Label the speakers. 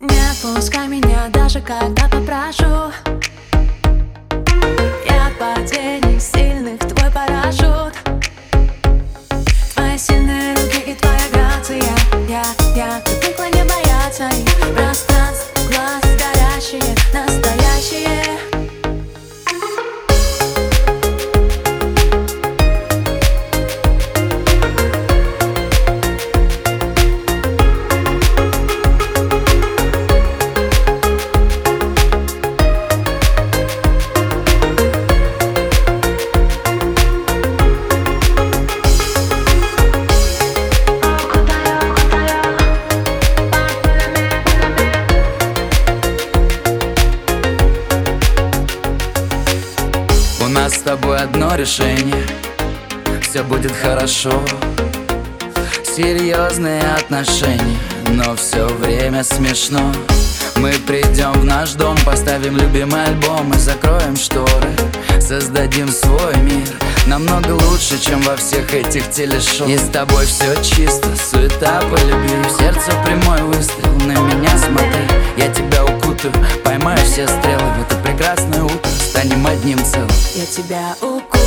Speaker 1: Не отпускай меня даже когда попрошу. Я падений сильных твой парашют. Твои сильные руки и твоя грация. Я, я привыкла не бояться. их
Speaker 2: с тобой одно решение. Все будет хорошо. Серьезные отношения Но все время смешно. Мы придем в наш дом Поставим любимый альбом И закроем шторы. Создадим свой мир Намного лучше, чем во всех этих телешоу. И с тобой все чисто, суета по любви. Сердце прямой выстрел, на меня смотри. Я тебя укутаю, поймаю все стрелы В это прекрасное утро станем одним целым.
Speaker 1: Я тебя укутаю